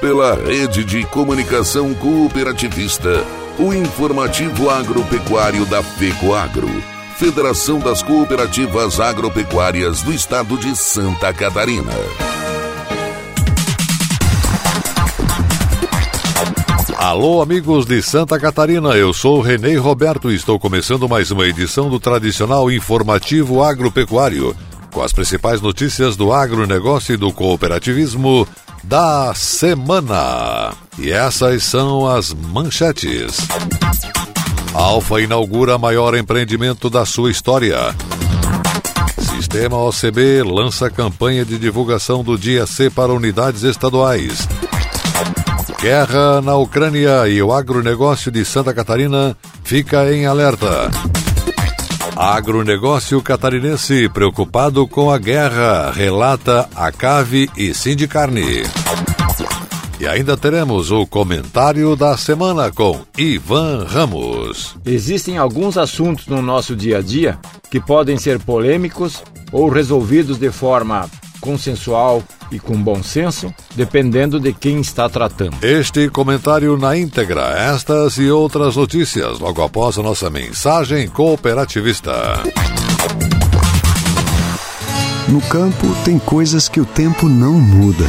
Pela rede de comunicação cooperativista, o informativo agropecuário da FECOAGRO, Federação das Cooperativas Agropecuárias do Estado de Santa Catarina. Alô, amigos de Santa Catarina, eu sou Renê Roberto e estou começando mais uma edição do tradicional informativo agropecuário, com as principais notícias do agronegócio e do cooperativismo da semana. E essas são as manchetes. Alfa inaugura maior empreendimento da sua história. Sistema OCB lança campanha de divulgação do Dia C para unidades estaduais. Guerra na Ucrânia e o agronegócio de Santa Catarina fica em alerta. Agronegócio catarinense preocupado com a guerra, relata a Cave e Sindicarne. E ainda teremos o comentário da semana com Ivan Ramos. Existem alguns assuntos no nosso dia a dia que podem ser polêmicos ou resolvidos de forma consensual e com bom senso, dependendo de quem está tratando. Este comentário na íntegra, estas e outras notícias, logo após a nossa mensagem cooperativista. No campo, tem coisas que o tempo não muda,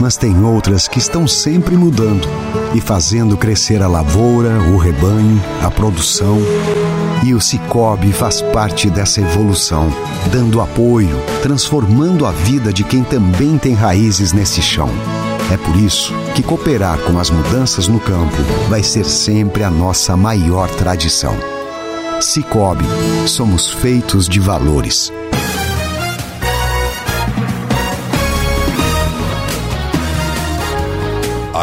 mas tem outras que estão sempre mudando e fazendo crescer a lavoura, o rebanho, a produção e o Cicobi faz parte dessa evolução, dando apoio, transformando a vida de quem também tem raízes nesse chão. É por isso que cooperar com as mudanças no campo vai ser sempre a nossa maior tradição. Cicobi, somos feitos de valores.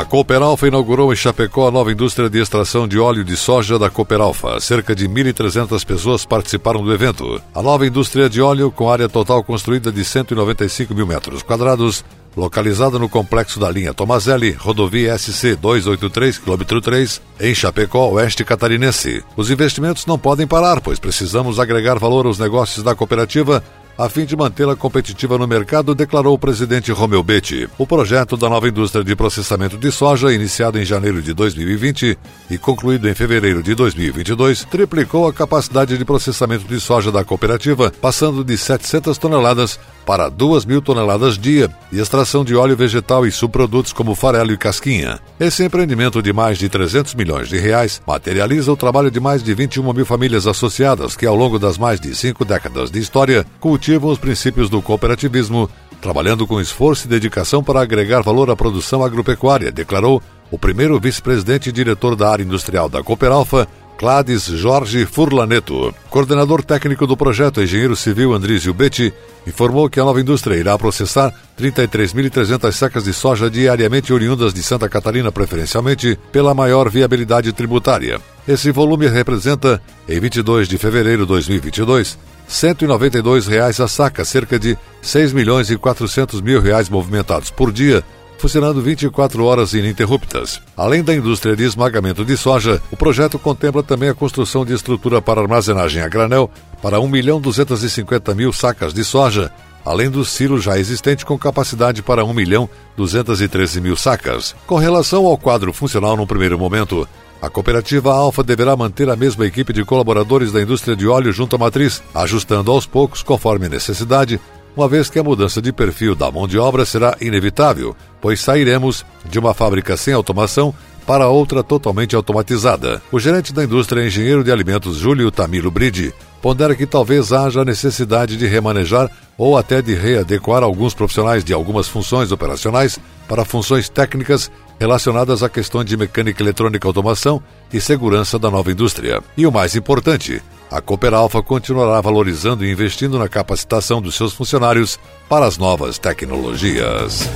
Cooperalfa inaugurou em Chapecó a nova indústria de extração de óleo de soja da Cooperalfa. Cerca de 1.300 pessoas participaram do evento. A nova indústria de óleo, com área total construída de 195 mil metros quadrados, localizada no complexo da linha Tomazelli, rodovia SC 283, quilômetro 3, em Chapecó, oeste catarinense. Os investimentos não podem parar, pois precisamos agregar valor aos negócios da cooperativa a fim de mantê-la competitiva no mercado, declarou o presidente Romeu Betti. O projeto da nova indústria de processamento de soja, iniciado em janeiro de 2020 e concluído em fevereiro de 2022, triplicou a capacidade de processamento de soja da cooperativa, passando de 700 toneladas para 2 mil toneladas dia e extração de óleo vegetal e subprodutos como farelo e casquinha. Esse empreendimento de mais de 300 milhões de reais materializa o trabalho de mais de 21 mil famílias associadas que, ao longo das mais de cinco décadas de história, cultivam os princípios do cooperativismo, trabalhando com esforço e dedicação para agregar valor à produção agropecuária, declarou o primeiro vice-presidente e diretor da área industrial da Cooperalfa, Clades Jorge Furlaneto. Coordenador técnico do projeto, engenheiro civil Andrísio Betti, informou que a nova indústria irá processar 33.300 sacas de soja diariamente oriundas de Santa Catarina, preferencialmente pela maior viabilidade tributária. Esse volume representa, em 22 de fevereiro de 2022, R$ 192 reais a saca, cerca de 6 milhões e 400 mil reais movimentados por dia, funcionando 24 horas ininterruptas. Além da indústria de esmagamento de soja, o projeto contempla também a construção de estrutura para armazenagem a granel para 1 milhão 250 mil sacas de soja, além do silo já existente com capacidade para 1 milhão 213 mil sacas. Com relação ao quadro funcional no primeiro momento, a cooperativa Alfa deverá manter a mesma equipe de colaboradores da indústria de óleo junto à matriz, ajustando aos poucos, conforme necessidade, uma vez que a mudança de perfil da mão de obra será inevitável, pois sairemos de uma fábrica sem automação para outra totalmente automatizada. O gerente da indústria engenheiro de alimentos Júlio Tamilo Bride pondera que talvez haja necessidade de remanejar ou até de readequar alguns profissionais de algumas funções operacionais para funções técnicas relacionadas a questões de mecânica eletrônica, automação e segurança da nova indústria. E o mais importante, a Cooper Alpha continuará valorizando e investindo na capacitação dos seus funcionários para as novas tecnologias.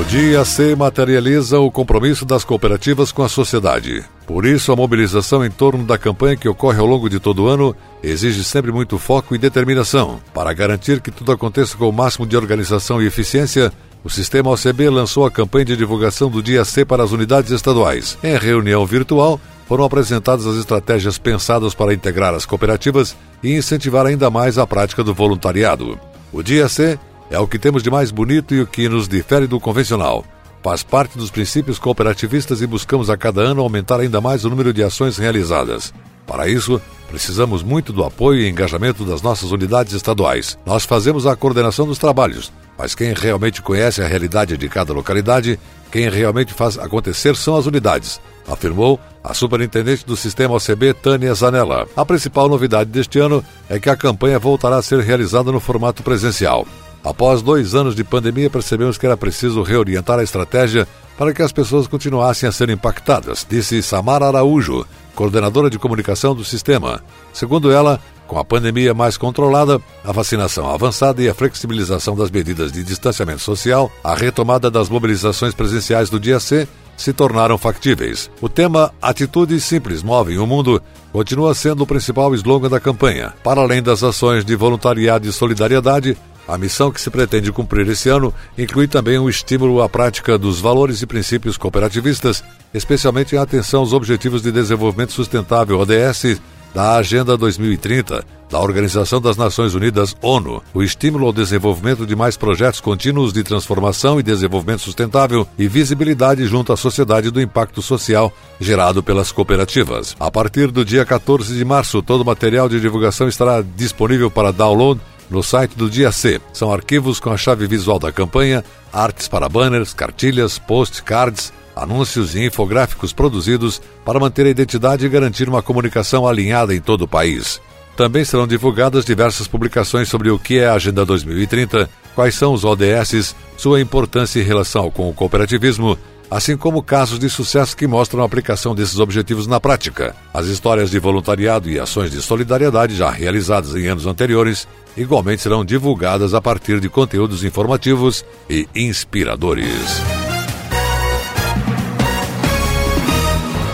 O Dia C materializa o compromisso das cooperativas com a sociedade. Por isso, a mobilização em torno da campanha que ocorre ao longo de todo o ano exige sempre muito foco e determinação. Para garantir que tudo aconteça com o máximo de organização e eficiência, o Sistema OCB lançou a campanha de divulgação do Dia C para as unidades estaduais. Em reunião virtual, foram apresentadas as estratégias pensadas para integrar as cooperativas e incentivar ainda mais a prática do voluntariado. O Dia C é o que temos de mais bonito e o que nos difere do convencional. Faz parte dos princípios cooperativistas e buscamos a cada ano aumentar ainda mais o número de ações realizadas. Para isso, precisamos muito do apoio e engajamento das nossas unidades estaduais. Nós fazemos a coordenação dos trabalhos, mas quem realmente conhece a realidade de cada localidade, quem realmente faz acontecer são as unidades, afirmou a superintendente do sistema OCB, Tânia Zanella. A principal novidade deste ano é que a campanha voltará a ser realizada no formato presencial. Após dois anos de pandemia, percebemos que era preciso reorientar a estratégia para que as pessoas continuassem a ser impactadas, disse Samara Araújo, coordenadora de comunicação do sistema. Segundo ela, com a pandemia mais controlada, a vacinação avançada e a flexibilização das medidas de distanciamento social, a retomada das mobilizações presenciais do dia C se tornaram factíveis. O tema Atitudes Simples Movem o Mundo continua sendo o principal slogan da campanha. Para além das ações de voluntariado e solidariedade, a missão que se pretende cumprir esse ano inclui também um estímulo à prática dos valores e princípios cooperativistas, especialmente em atenção aos Objetivos de Desenvolvimento Sustentável ODS da Agenda 2030 da Organização das Nações Unidas ONU, o estímulo ao desenvolvimento de mais projetos contínuos de transformação e desenvolvimento sustentável e visibilidade junto à sociedade do impacto social gerado pelas cooperativas. A partir do dia 14 de março, todo o material de divulgação estará disponível para download no site do Dia C. São arquivos com a chave visual da campanha, artes para banners, cartilhas, postcards, anúncios e infográficos produzidos para manter a identidade e garantir uma comunicação alinhada em todo o país. Também serão divulgadas diversas publicações sobre o que é a Agenda 2030, quais são os ODS, sua importância em relação com o cooperativismo, assim como casos de sucesso que mostram a aplicação desses objetivos na prática. As histórias de voluntariado e ações de solidariedade já realizadas em anos anteriores igualmente serão divulgadas a partir de conteúdos informativos e inspiradores.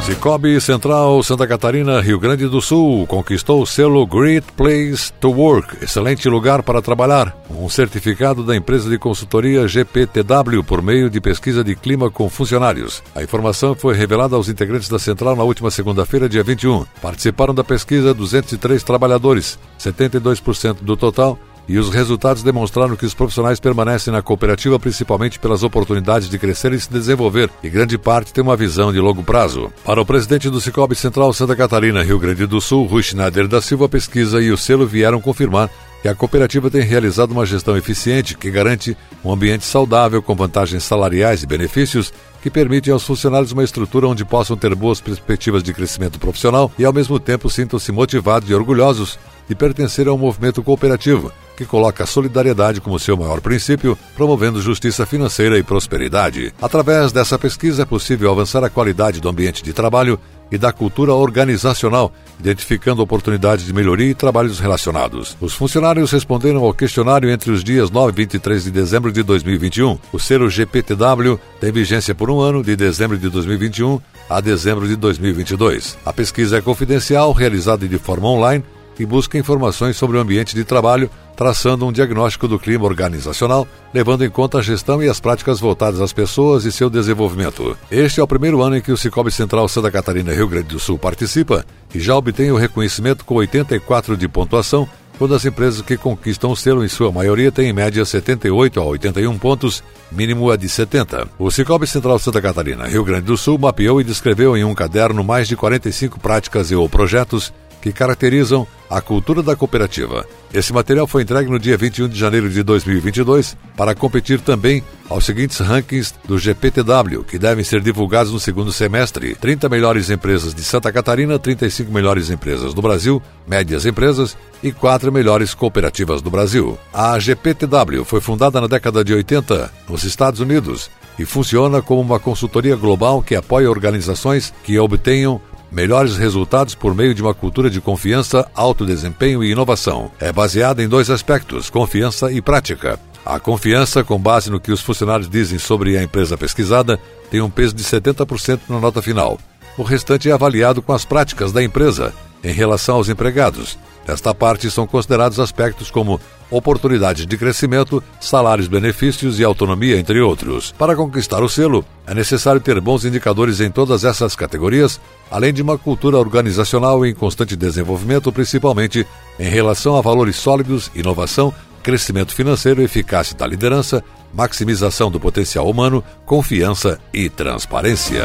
Cicobi Central Santa Catarina, Rio Grande do Sul, conquistou o selo Great Place to Work, excelente lugar para trabalhar, um certificado da empresa de consultoria GPTW por meio de pesquisa de clima com funcionários. A informação foi revelada aos integrantes da central na última segunda-feira, dia 21. Participaram da pesquisa 203 trabalhadores, 72% do total e os resultados demonstraram que os profissionais permanecem na cooperativa principalmente pelas oportunidades de crescer e se desenvolver, e grande parte tem uma visão de longo prazo. Para o presidente do Cicobi Central Santa Catarina, Rio Grande do Sul, Rui Schneider da Silva, a pesquisa e o selo vieram confirmar que a cooperativa tem realizado uma gestão eficiente que garante um ambiente saudável com vantagens salariais e benefícios que permitem aos funcionários uma estrutura onde possam ter boas perspectivas de crescimento profissional e, ao mesmo tempo, sintam-se motivados e orgulhosos de pertencer a um movimento cooperativo que coloca a solidariedade como seu maior princípio, promovendo justiça financeira e prosperidade. Através dessa pesquisa é possível avançar a qualidade do ambiente de trabalho e da cultura organizacional, identificando oportunidades de melhoria e trabalhos relacionados. Os funcionários responderam ao questionário entre os dias 9 e 23 de dezembro de 2021. O selo GPTW tem vigência por um ano, de dezembro de 2021 a dezembro de 2022. A pesquisa é confidencial, realizada de forma online e busca informações sobre o ambiente de trabalho, traçando um diagnóstico do clima organizacional, levando em conta a gestão e as práticas voltadas às pessoas e seu desenvolvimento. Este é o primeiro ano em que o Cicobi Central Santa Catarina Rio Grande do Sul participa e já obtém o reconhecimento com 84 de pontuação, quando as empresas que conquistam o selo, em sua maioria, têm em média 78 a 81 pontos, mínimo é de 70. O Cicobi Central Santa Catarina Rio Grande do Sul mapeou e descreveu em um caderno mais de 45 práticas e ou projetos que caracterizam a cultura da cooperativa. Esse material foi entregue no dia 21 de janeiro de 2022 para competir também aos seguintes rankings do GPTW, que devem ser divulgados no segundo semestre: 30 melhores empresas de Santa Catarina, 35 melhores empresas do Brasil, médias empresas e 4 melhores cooperativas do Brasil. A GPTW foi fundada na década de 80 nos Estados Unidos e funciona como uma consultoria global que apoia organizações que obtenham melhores resultados por meio de uma cultura de confiança, alto desempenho e inovação. É baseada em dois aspectos: confiança e prática. A confiança, com base no que os funcionários dizem sobre a empresa pesquisada, tem um peso de 70% na nota final. O restante é avaliado com as práticas da empresa em relação aos empregados. Nesta parte são considerados aspectos como oportunidades de crescimento, salários, benefícios e autonomia, entre outros. Para conquistar o selo, é necessário ter bons indicadores em todas essas categorias, além de uma cultura organizacional em constante desenvolvimento, principalmente em relação a valores sólidos, inovação, crescimento financeiro, eficácia da liderança, maximização do potencial humano, confiança e transparência.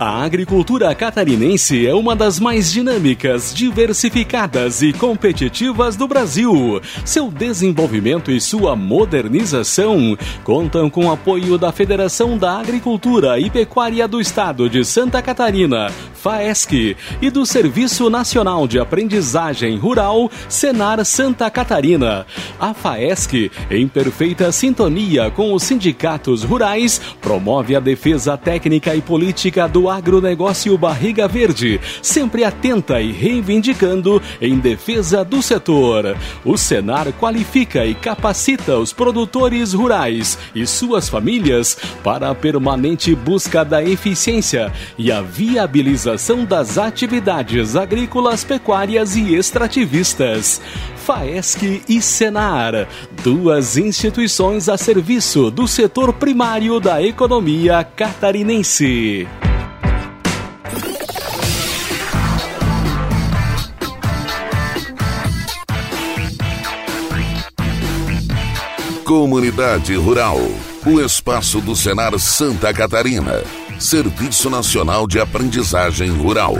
A agricultura catarinense é uma das mais dinâmicas, diversificadas e competitivas do Brasil. Seu desenvolvimento e sua modernização contam com o apoio da Federação da Agricultura e Pecuária do Estado de Santa Catarina, FAESC, e do Serviço Nacional de Aprendizagem Rural, Senar Santa Catarina. A FAESC, em perfeita sintonia com os sindicatos rurais, promove a defesa técnica e política do agronegócio Barriga Verde, sempre atenta e reivindicando em defesa do setor. O Senar qualifica e capacita os produtores rurais e suas famílias para a permanente busca da eficiência e a viabilização das atividades agrícolas, pecuárias e extrativistas. FAESC e Senar, duas instituições a serviço do setor primário da economia catarinense. Comunidade Rural, o espaço do Senar Santa Catarina, Serviço Nacional de Aprendizagem Rural.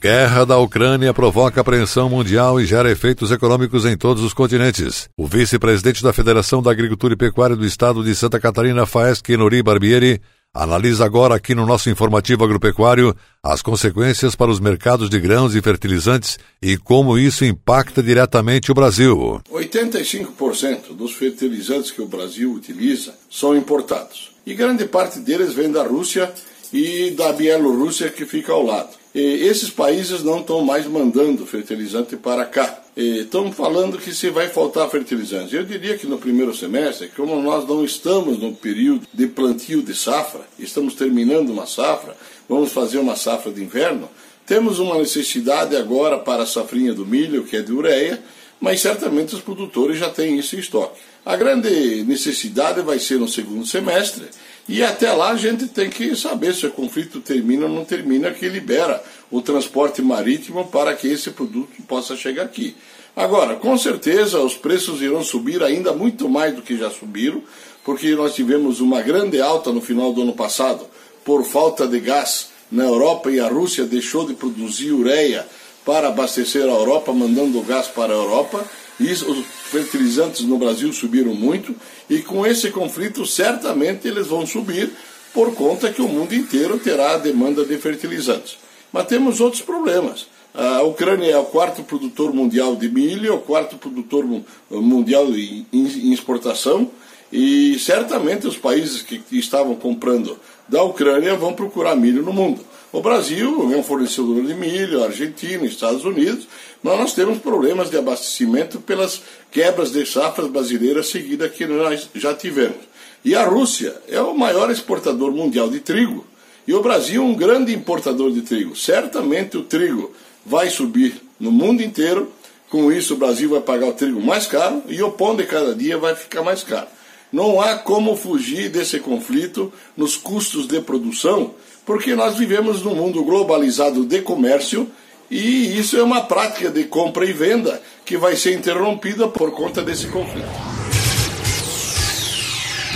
Guerra da Ucrânia provoca apreensão mundial e gera efeitos econômicos em todos os continentes. O vice-presidente da Federação da Agricultura e Pecuária do Estado de Santa Catarina, Faesc Nori Barbieri, analisa agora aqui no nosso informativo agropecuário as consequências para os mercados de grãos e fertilizantes e como isso impacta diretamente o Brasil. 85% dos fertilizantes que o Brasil utiliza são importados. E grande parte deles vem da Rússia e da Bielorrússia que fica ao lado. E esses países não estão mais mandando fertilizante para cá. Estão falando que se vai faltar fertilizantes. Eu diria que no primeiro semestre, como nós não estamos no período de plantio de safra, estamos terminando uma safra, vamos fazer uma safra de inverno, temos uma necessidade agora para a safrinha do milho, que é de ureia, mas certamente os produtores já têm isso em estoque. A grande necessidade vai ser no segundo semestre, e até lá a gente tem que saber se o conflito termina ou não termina, que libera o transporte marítimo para que esse produto possa chegar aqui. Agora, com certeza os preços irão subir ainda muito mais do que já subiram, porque nós tivemos uma grande alta no final do ano passado por falta de gás na Europa e a Rússia deixou de produzir ureia para abastecer a Europa, mandando o gás para a Europa. E os fertilizantes no Brasil subiram muito e com esse conflito certamente eles vão subir por conta que o mundo inteiro terá a demanda de fertilizantes. Mas temos outros problemas. A Ucrânia é o quarto produtor mundial de milho, é o quarto produtor mundial em exportação, e certamente os países que estavam comprando da Ucrânia vão procurar milho no mundo. O Brasil é um fornecedor de milho, Argentina, Estados Unidos, mas nós temos problemas de abastecimento pelas quebras de safras brasileiras seguidas que nós já tivemos. E a Rússia é o maior exportador mundial de trigo e o Brasil um grande importador de trigo. Certamente o trigo vai subir no mundo inteiro, com isso o Brasil vai pagar o trigo mais caro e o pão de cada dia vai ficar mais caro. Não há como fugir desse conflito nos custos de produção porque nós vivemos num mundo globalizado de comércio e isso é uma prática de compra e venda que vai ser interrompida por conta desse conflito.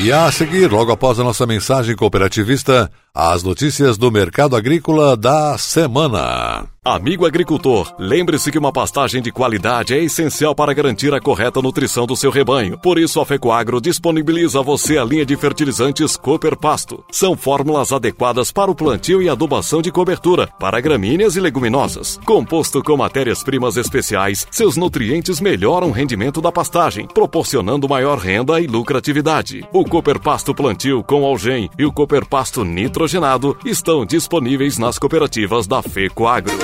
E a seguir, logo após a nossa mensagem cooperativista, as notícias do mercado agrícola da semana. Amigo agricultor, lembre-se que uma pastagem de qualidade é essencial para garantir a correta nutrição do seu rebanho. Por isso, a Fecoagro disponibiliza a você a linha de fertilizantes Cooper Pasto. São fórmulas adequadas para o plantio e adubação de cobertura, para gramíneas e leguminosas. Composto com matérias-primas especiais, seus nutrientes melhoram o rendimento da pastagem, proporcionando maior renda e lucratividade. O Cooper Pasto Plantio com Algem e o Cooper Pasto Nitrogenado estão disponíveis nas cooperativas da Fecoagro.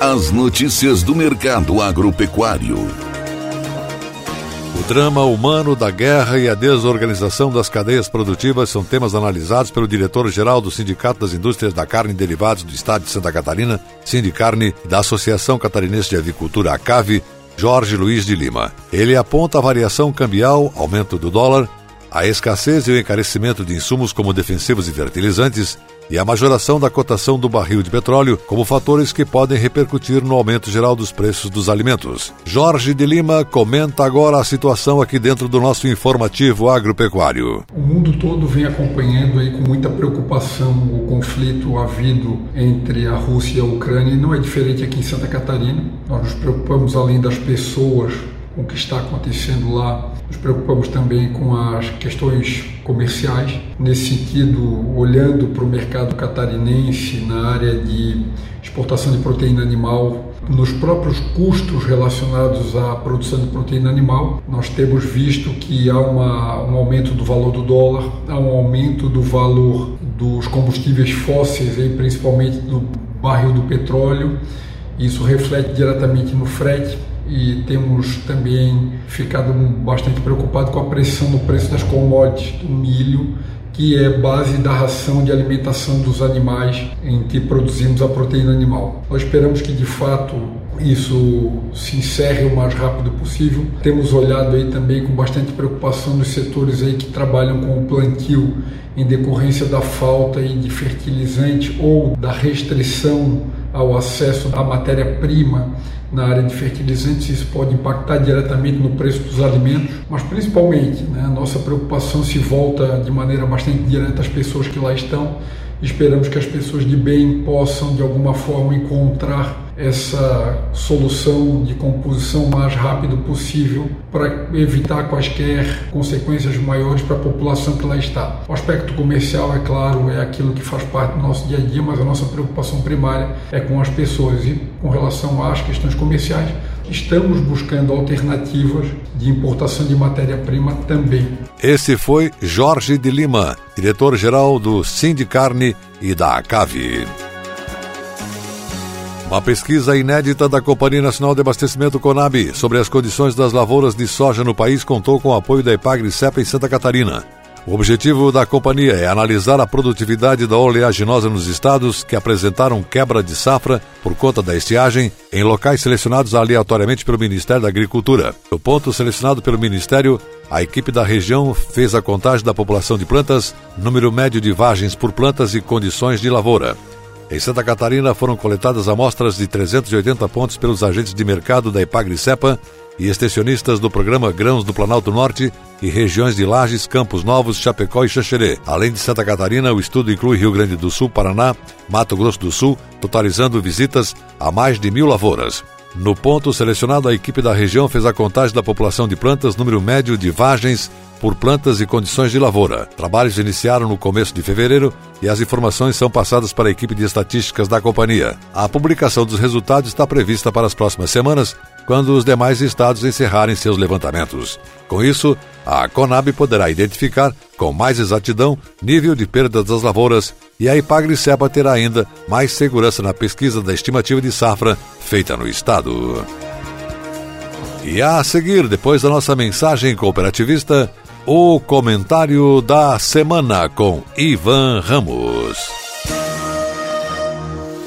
As notícias do mercado agropecuário. O drama humano da guerra e a desorganização das cadeias produtivas são temas analisados pelo diretor-geral do Sindicato das Indústrias da Carne e Derivados do Estado de Santa Catarina, Sindicarne, da Associação Catarinense de Avicultura, ACAVE, Jorge Luiz de Lima. Ele aponta a variação cambial, aumento do dólar, a escassez e o encarecimento de insumos como defensivos e fertilizantes e a majoração da cotação do barril de petróleo como fatores que podem repercutir no aumento geral dos preços dos alimentos. Jorge de Lima comenta agora a situação aqui dentro do nosso informativo agropecuário. O mundo todo vem acompanhando aí com muita preocupação o conflito havido entre a Rússia e a Ucrânia e não é diferente aqui em Santa Catarina. Nós nos preocupamos além das pessoas com o que está acontecendo lá. Nos preocupamos também com as questões comerciais. Nesse sentido, olhando para o mercado catarinense na área de exportação de proteína animal, nos próprios custos relacionados à produção de proteína animal, nós temos visto que há uma, um aumento do valor do dólar, há um aumento do valor dos combustíveis fósseis, principalmente do barril do petróleo. Isso reflete diretamente no frete e temos também ficado bastante preocupados com a pressão no preço das commodities, do milho, que é base da ração de alimentação dos animais em que produzimos a proteína animal. Nós esperamos que de fato isso se encerre o mais rápido possível. Temos olhado aí também com bastante preocupação nos setores aí que trabalham com o plantio em decorrência da falta de fertilizante ou da restrição ao acesso à matéria-prima na área de fertilizantes, isso pode impactar diretamente no preço dos alimentos, mas principalmente né, a nossa preocupação se volta de maneira bastante direta às pessoas que lá estão. Esperamos que as pessoas de bem possam, de alguma forma, encontrar essa solução de composição o mais rápido possível para evitar quaisquer consequências maiores para a população que lá está. O aspecto comercial, é claro, é aquilo que faz parte do nosso dia a dia, mas a nossa preocupação primária é com as pessoas e com relação às questões comerciais, estamos buscando alternativas de importação de matéria-prima também. Esse foi Jorge de Lima, diretor-geral do Sindicarne e da ACAVE. Uma pesquisa inédita da Companhia Nacional de Abastecimento Conab sobre as condições das lavouras de soja no país contou com o apoio da Epagre Cepa em Santa Catarina. O objetivo da companhia é analisar a produtividade da oleaginosa nos estados que apresentaram quebra de safra por conta da estiagem em locais selecionados aleatoriamente pelo Ministério da Agricultura. No ponto selecionado pelo Ministério, a equipe da região fez a contagem da população de plantas, número médio de vagens por plantas e condições de lavoura. Em Santa Catarina foram coletadas amostras de 380 pontos pelos agentes de mercado da Epagri-Cepa e extensionistas do programa Grãos do Planalto Norte e regiões de Lages, Campos Novos, Chapecó e Xaxerê. Além de Santa Catarina, o estudo inclui Rio Grande do Sul, Paraná, Mato Grosso do Sul, totalizando visitas a mais de mil lavouras. No ponto selecionado, a equipe da região fez a contagem da população de plantas, número médio de vagens por plantas e condições de lavoura. Trabalhos iniciaram no começo de fevereiro e as informações são passadas para a equipe de estatísticas da companhia. A publicação dos resultados está prevista para as próximas semanas quando os demais estados encerrarem seus levantamentos. Com isso, a Conab poderá identificar com mais exatidão nível de perda das lavouras e a Ipagre-Cepa terá ainda mais segurança na pesquisa da estimativa de safra feita no estado. E a seguir, depois da nossa mensagem cooperativista, o comentário da semana com Ivan Ramos.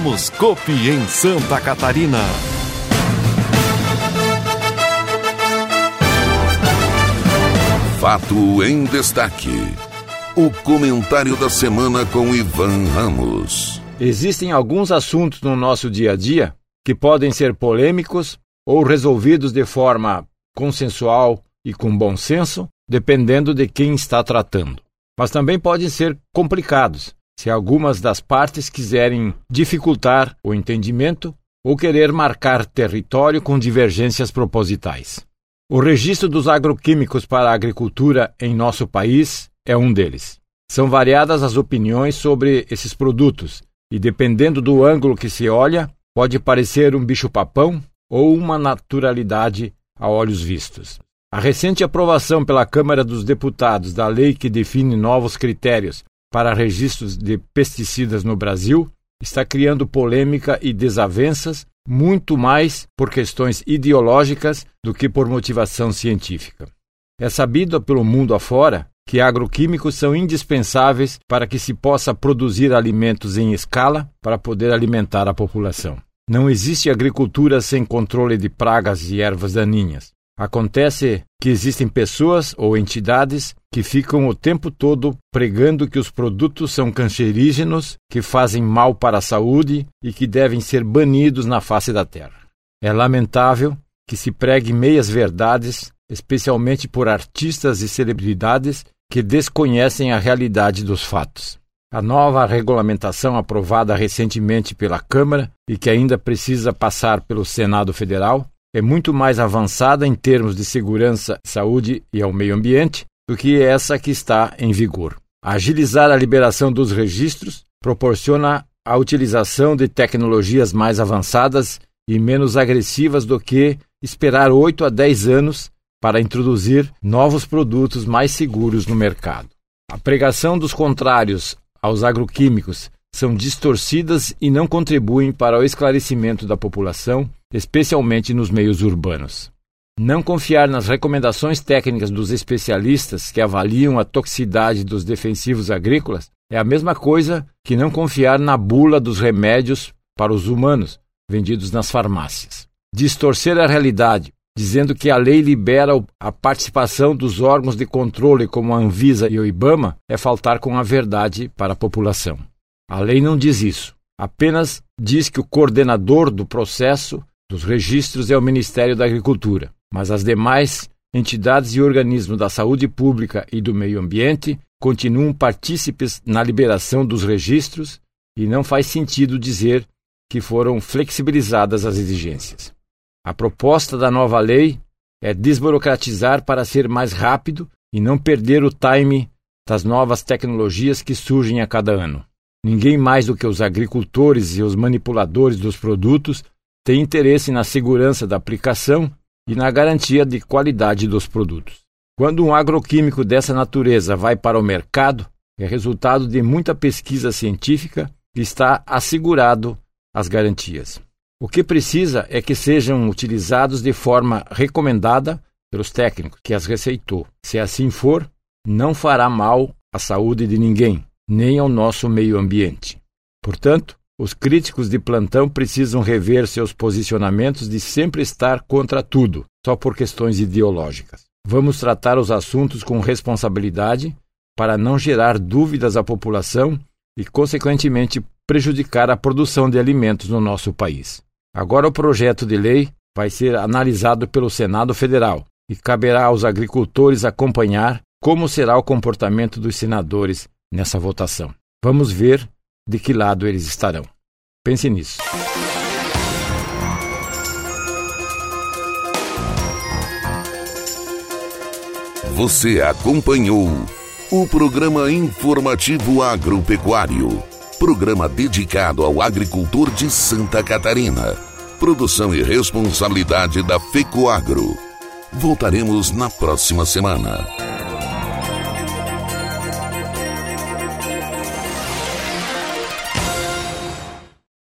Somos Copi em Santa Catarina. Fato em destaque. O comentário da semana com Ivan Ramos. Existem alguns assuntos no nosso dia a dia que podem ser polêmicos ou resolvidos de forma consensual e com bom senso, dependendo de quem está tratando. Mas também podem ser complicados se algumas das partes quiserem dificultar o entendimento ou querer marcar território com divergências propositais. O registro dos agroquímicos para a agricultura em nosso país é um deles. São variadas as opiniões sobre esses produtos e, dependendo do ângulo que se olha, pode parecer um bicho-papão ou uma naturalidade a olhos vistos. A recente aprovação pela Câmara dos Deputados da lei que define novos critérios para registros de pesticidas no Brasil está criando polêmica e desavenças muito mais por questões ideológicas do que por motivação científica. É sabido pelo mundo afora que agroquímicos são indispensáveis para que se possa produzir alimentos em escala para poder alimentar a população. Não existe agricultura sem controle de pragas e ervas daninhas. Acontece que existem pessoas ou entidades que ficam o tempo todo pregando que os produtos são cancerígenos, que fazem mal para a saúde e que devem ser banidos na face da terra. É lamentável que se pregue meias verdades, especialmente por artistas e celebridades que desconhecem a realidade dos fatos. A nova regulamentação aprovada recentemente pela Câmara e que ainda precisa passar pelo Senado Federal é muito mais avançada em termos de segurança, saúde e ao meio ambiente do que essa que está em vigor. Agilizar a liberação dos registros proporciona a utilização de tecnologias mais avançadas e menos agressivas do que esperar 8 a 10 anos para introduzir novos produtos mais seguros no mercado. A pregação dos contrários aos agroquímicos são distorcidas e não contribuem para o esclarecimento da população especialmente nos meios urbanos. Não confiar nas recomendações técnicas dos especialistas que avaliam a toxicidade dos defensivos agrícolas é a mesma coisa que não confiar na bula dos remédios para os humanos vendidos nas farmácias. Distorcer a realidade, dizendo que a lei libera a participação dos órgãos de controle como a Anvisa e o IBAMA, é faltar com a verdade para a população. A lei não diz isso. Apenas diz que o coordenador do processo dos registros é o Ministério da Agricultura, mas as demais entidades e organismos da saúde pública e do meio ambiente continuam partícipes na liberação dos registros e não faz sentido dizer que foram flexibilizadas as exigências. A proposta da nova lei é desburocratizar para ser mais rápido e não perder o time das novas tecnologias que surgem a cada ano. Ninguém mais do que os agricultores e os manipuladores dos produtos tem interesse na segurança da aplicação e na garantia de qualidade dos produtos. Quando um agroquímico dessa natureza vai para o mercado, é resultado de muita pesquisa científica e está assegurado as garantias. O que precisa é que sejam utilizados de forma recomendada pelos técnicos que as receitou. Se assim for, não fará mal à saúde de ninguém, nem ao nosso meio ambiente. Portanto, os críticos de plantão precisam rever seus posicionamentos de sempre estar contra tudo, só por questões ideológicas. Vamos tratar os assuntos com responsabilidade para não gerar dúvidas à população e, consequentemente, prejudicar a produção de alimentos no nosso país. Agora, o projeto de lei vai ser analisado pelo Senado Federal e caberá aos agricultores acompanhar como será o comportamento dos senadores nessa votação. Vamos ver de que lado eles estarão. Pense nisso. Você acompanhou o programa informativo agropecuário, programa dedicado ao agricultor de Santa Catarina. Produção e responsabilidade da FECOAGro. Voltaremos na próxima semana.